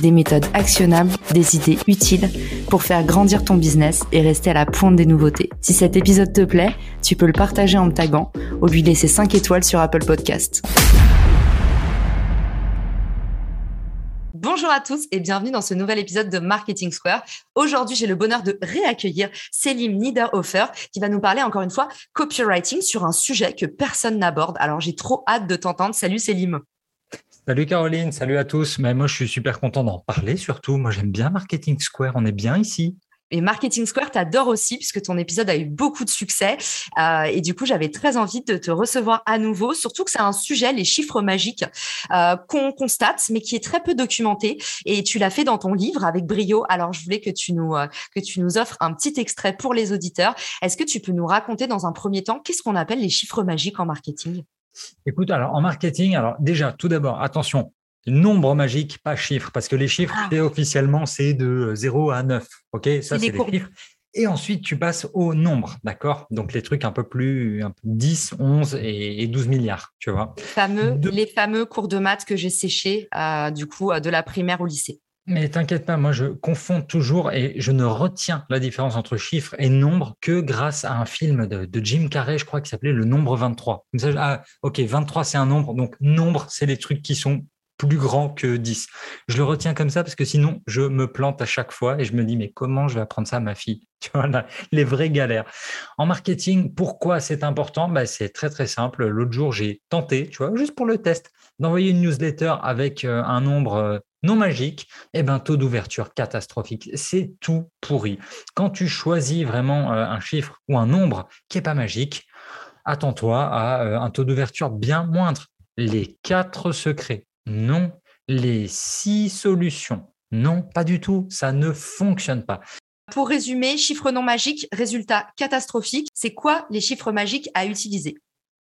des méthodes actionnables, des idées utiles pour faire grandir ton business et rester à la pointe des nouveautés. Si cet épisode te plaît, tu peux le partager en me taguant ou lui laisser 5 étoiles sur Apple Podcast. Bonjour à tous et bienvenue dans ce nouvel épisode de Marketing Square. Aujourd'hui, j'ai le bonheur de réaccueillir Selim Niederhofer qui va nous parler encore une fois copywriting sur un sujet que personne n'aborde. Alors, j'ai trop hâte de t'entendre. Salut Selim. Salut Caroline, salut à tous. Mais moi, je suis super content d'en parler surtout. Moi, j'aime bien Marketing Square. On est bien ici. Et Marketing Square, t'adores aussi puisque ton épisode a eu beaucoup de succès. Euh, et du coup, j'avais très envie de te recevoir à nouveau, surtout que c'est un sujet, les chiffres magiques, euh, qu'on constate, mais qui est très peu documenté. Et tu l'as fait dans ton livre avec brio. Alors, je voulais que tu nous euh, que tu nous offres un petit extrait pour les auditeurs. Est-ce que tu peux nous raconter dans un premier temps qu'est-ce qu'on appelle les chiffres magiques en marketing? Écoute, alors en marketing, alors déjà, tout d'abord, attention, nombre magique, pas chiffre, parce que les chiffres, ah. officiellement, c'est de 0 à 9. OK? Ça, c'est les chiffres. Et ensuite, tu passes au nombre, d'accord? Donc, les trucs un peu plus, un peu 10, 11 et, 12 milliards, tu vois? Fameux, Les fameux cours de maths que j'ai séchés, euh, du coup, de la primaire au lycée. Mais t'inquiète pas, moi je confonds toujours et je ne retiens la différence entre chiffre et nombre que grâce à un film de, Jim Carrey, je crois, qui s'appelait Le Nombre 23. ah, ok, 23 c'est un nombre, donc nombre c'est les trucs qui sont plus grands que 10. Je le retiens comme ça parce que sinon je me plante à chaque fois et je me dis mais comment je vais apprendre ça à ma fille? Tu les vraies galères. En marketing, pourquoi c'est important? Bah, C'est très très simple. L'autre jour, j'ai tenté, tu vois, juste pour le test, d'envoyer une newsletter avec euh, un nombre euh, non magique, eh ben, taux d'ouverture catastrophique. C'est tout pourri. Quand tu choisis vraiment euh, un chiffre ou un nombre qui n'est pas magique, attends-toi à un taux d'ouverture bien moindre. Les quatre secrets, non. Les six solutions, non, pas du tout. Ça ne fonctionne pas. Pour résumer, chiffre non magique, résultat catastrophique. C'est quoi les chiffres magiques à utiliser?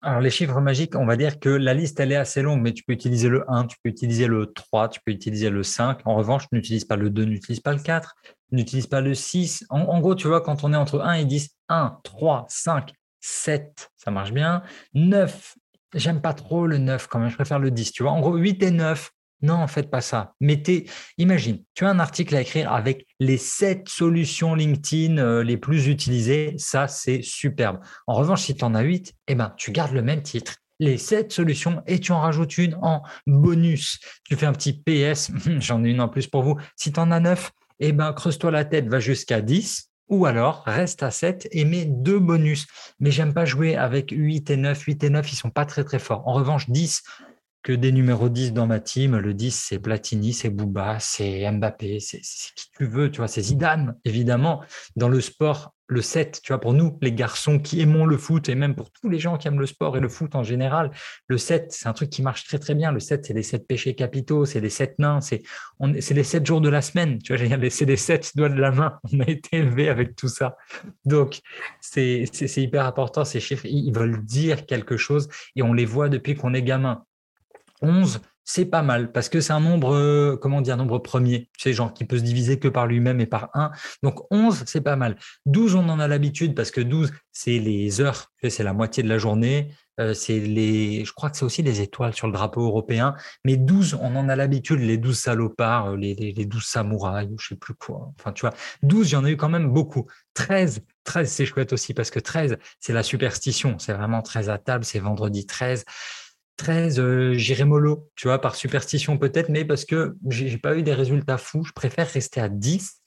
Alors, les chiffres magiques, on va dire que la liste, elle est assez longue, mais tu peux utiliser le 1, tu peux utiliser le 3, tu peux utiliser le 5. En revanche, n'utilise pas le 2, n'utilise pas le 4, n'utilise pas le 6. En, gros, tu vois, quand on est entre 1 et 10, 1, 3, 5, 7, ça marche bien. 9, j'aime pas trop le 9 quand même, je préfère le 10. Tu vois, en gros, 8 et 9, non, faites pas ça. Mettez, imagine, tu as un article à écrire avec les sept solutions LinkedIn euh, les plus utilisées. Ça, c'est superbe. En revanche, si tu en as huit, eh ben, tu gardes le même titre. Les sept solutions et tu en rajoutes une en bonus. Tu fais un petit PS. J'en ai une en plus pour vous. Si tu en as neuf, eh ben, creuse-toi la tête, va jusqu'à 10. Ou alors, reste à 7 et mets deux bonus. Mais j'aime pas jouer avec 8 et 9. 8 et 9, ils sont pas très très forts. En revanche, 10, que des numéros 10 dans ma team. Le 10, c'est Platini, c'est Bouba, c'est Mbappé, c'est qui tu veux, tu vois, c'est Zidane, évidemment. Dans le sport, le 7, tu vois, pour nous, les garçons qui aimons le foot, et même pour tous les gens qui aiment le sport et le foot en général, le 7, c'est un truc qui marche très, très bien. Le 7, c'est les 7 péchés capitaux, c'est les 7 nains, c'est les 7 jours de la semaine, tu vois, c'est les 7 doigts de la main. On a été élevé avec tout ça. Donc, c'est hyper important, ces chiffres, ils veulent dire quelque chose et on les voit depuis qu'on est gamin. 11, c'est pas mal parce que c'est un nombre, euh, comment dire, nombre premier, tu genre qui peut se diviser que par lui-même et par 1. Donc 11, c'est pas mal. 12, on en a l'habitude parce que 12, c'est les heures, c'est la moitié de la journée. Euh, c'est les, je crois que c'est aussi les étoiles sur le drapeau européen. Mais 12, on en a l'habitude, les 12 salopards, les, les, 12 samouraïs, ou je sais plus quoi. Enfin, tu vois, 12, il y en a eu quand même beaucoup. 13, 13, c'est chouette aussi parce que 13, c'est la superstition. C'est vraiment 13 à table, c'est vendredi 13. 13, euh, j'irai mollo, tu vois, par superstition peut-être, mais parce que j'ai pas eu des résultats fous, je préfère rester à 10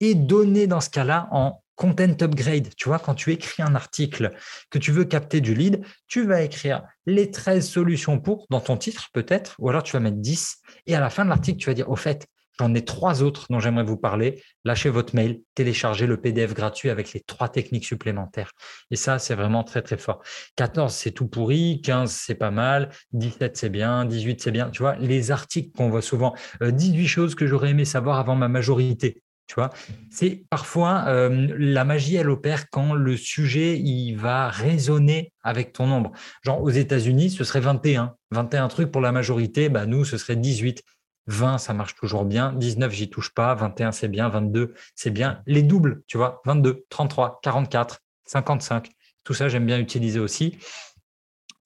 et donner dans ce cas-là en content upgrade. Tu vois, quand tu écris un article que tu veux capter du lead, tu vas écrire les 13 solutions pour dans ton titre peut-être, ou alors tu vas mettre 10 et à la fin de l'article, tu vas dire, au fait, J'en ai trois autres dont j'aimerais vous parler. Lâchez votre mail, téléchargez le PDF gratuit avec les trois techniques supplémentaires. Et ça, c'est vraiment très, très fort. 14, c'est tout pourri. 15, c'est pas mal. 17, c'est bien. 18, c'est bien. Tu vois, les articles qu'on voit souvent. 18 euh, choses que j'aurais aimé savoir avant ma majorité. Tu vois, c'est parfois euh, la magie, elle opère quand le sujet il va résonner avec ton nombre. Genre aux États-Unis, ce serait 21. 21 trucs pour la majorité, bah nous, ce serait 18. 20, ça marche toujours bien. 19, j'y touche pas. 21, c'est bien. 22, c'est bien. Les doubles, tu vois, 22, 33, 44, 55. Tout ça, j'aime bien utiliser aussi.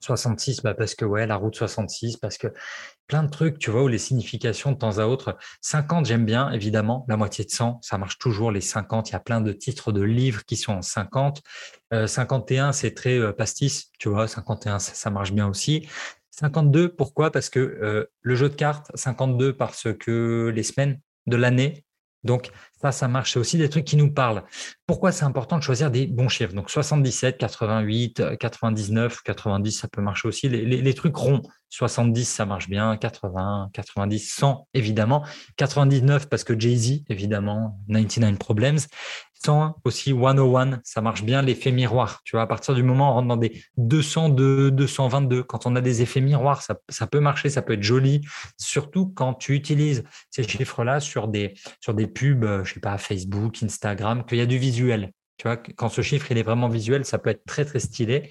66, bah parce que ouais, la route 66, parce que plein de trucs, tu vois, où les significations de temps à autre. 50, j'aime bien, évidemment. La moitié de 100, ça marche toujours. Les 50, il y a plein de titres de livres qui sont en 50. 51, euh, c'est très euh, pastis, tu vois. 51, ça, marche bien aussi. 52, pourquoi? Parce que euh, le jeu de cartes, 52 parce que les semaines de l'année, donc ça, ça marche. C'est aussi des trucs qui nous parlent. Pourquoi c'est important de choisir des bons chiffres? Donc 77, 88, 99, 90, ça peut marcher aussi. Les, trucs ronds, 70, ça marche bien. 80, 90, 100, évidemment. 99 parce que Jay-Z, évidemment. 99 Problems aussi 101, ça marche bien l'effet miroir. Tu vois, à partir du moment où on rentre dans des 202, 222, quand on a des effets miroirs, ça, peut marcher, ça peut être joli, surtout quand tu utilises ces chiffres-là sur des, sur des pubs, euh, pas, Facebook, Instagram, qu'il y a du visuel. Tu vois, quand ce chiffre il est vraiment visuel, ça peut être très très stylé.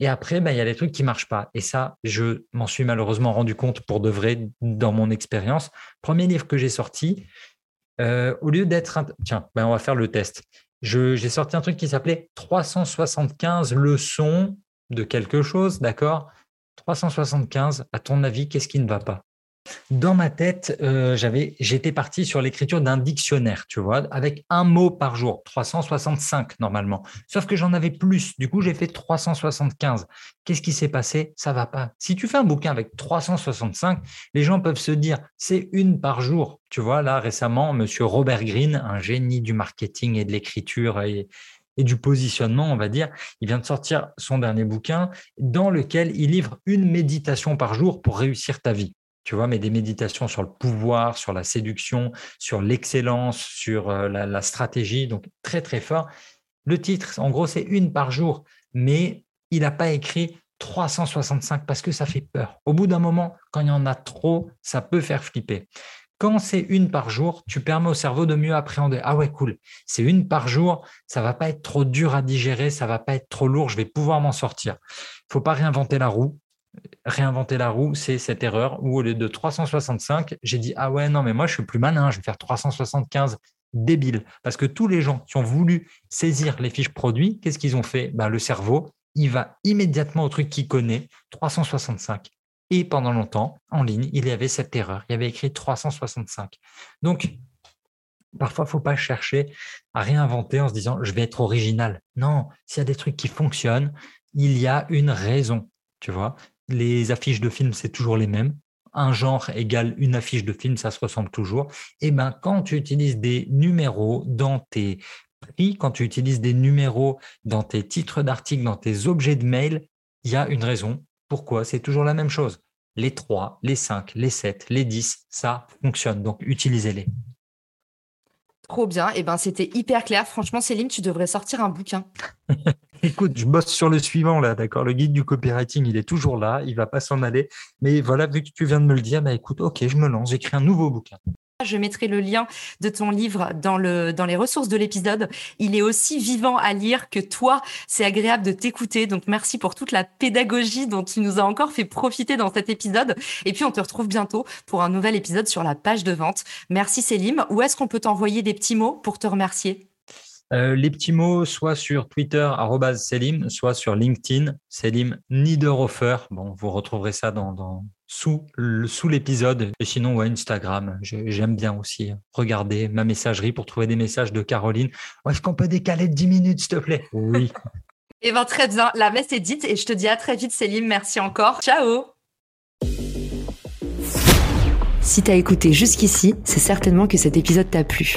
Et après, ben, il y a des trucs qui marchent pas. Et ça, je m'en suis malheureusement rendu compte pour de vrai dans mon expérience. Premier livre que j'ai sorti, euh, au lieu d'être. Tiens, ben on va faire le test. J'ai sorti un truc qui s'appelait 375 leçons de quelque chose, d'accord? 375, à ton avis, qu'est-ce qui ne va pas? Dans ma tête, euh, j'étais parti sur l'écriture d'un dictionnaire, tu vois, avec un mot par jour, 365 normalement. Sauf que j'en avais plus. Du coup, j'ai fait 375. Qu'est-ce qui s'est passé? Ça va pas. Si tu fais un bouquin avec 365, les gens peuvent se dire c'est une par jour. Tu vois, là récemment, Monsieur Robert Greene, un génie du marketing et de l'écriture et du positionnement, on va dire. Il vient de sortir son dernier bouquin dans lequel il livre une méditation par jour pour réussir ta vie tu vois, mais des méditations sur le pouvoir, sur la séduction, sur l'excellence, sur euh, la, stratégie, donc très très fort. Le titre, en gros, c'est une par jour, mais il n'a pas écrit 365 parce que ça fait peur. Au bout d'un moment, quand il y en a trop, ça peut faire flipper. Quand c'est une par jour, tu permets au cerveau de mieux appréhender. Ah ouais, cool. C'est une par jour, ça va pas être trop dur à digérer, ça va pas être trop lourd, je vais pouvoir m'en sortir. Il faut pas réinventer la roue réinventer la roue, c'est cette erreur où au lieu de 365, j'ai dit ah ouais non mais moi je suis plus malin, je vais faire 375 débile parce que tous les gens qui ont voulu saisir les fiches produits, qu'est-ce qu'ils ont fait? Ben, le cerveau, il va immédiatement au truc qu'il connaît, 365. Et pendant longtemps, en ligne, il y avait cette erreur. Il y avait écrit 365. Donc, parfois, il ne faut pas chercher à réinventer en se disant je vais être original. Non, s'il y a des trucs qui fonctionnent, il y a une raison. Tu vois, les affiches de films, c'est toujours les mêmes. Un genre égale une affiche de film, ça se ressemble toujours. Et eh ben, quand tu utilises des numéros dans tes prix, quand tu utilises des numéros dans tes titres d'articles, dans tes objets de mail, il y a une raison. Pourquoi C'est toujours la même chose. Les 3, les 5, les 7, les 10, ça fonctionne. Donc, utilisez-les. Trop bien. Et eh ben, c'était hyper clair. Franchement, Céline, tu devrais sortir un bouquin. Écoute, je bosse sur le suivant là, d'accord. Le guide du copywriting, il est toujours là, il va pas s'en aller. Mais voilà, vu que tu viens de me le dire, bah écoute, ok, je me lance, j'écris un nouveau bouquin. Je mettrai le lien de ton livre dans, le, dans les ressources de l'épisode. Il est aussi vivant à lire que toi. C'est agréable de t'écouter. Donc, merci pour toute la pédagogie dont tu nous as encore fait profiter dans cet épisode. Et puis, on te retrouve bientôt pour un nouvel épisode sur la page de vente. Merci Célim. Où est-ce qu'on peut t'envoyer des petits mots pour te remercier? Euh, les petits mots, soit sur Twitter, Selim, soit sur LinkedIn, Selim Niederhofer. Bon, vous retrouverez ça dans, sous l'épisode. Et sinon, ouais, Instagram, j'aime bien aussi regarder ma messagerie pour trouver des messages de Caroline. Est-ce qu'on peut décaler de 10 minutes, s'il te plaît? Oui. Eh bien, très bien. La messe est dite et je te dis à très vite, Selim. Merci encore. Ciao Si tu as écouté jusqu'ici, c'est certainement que cet épisode t'a plu.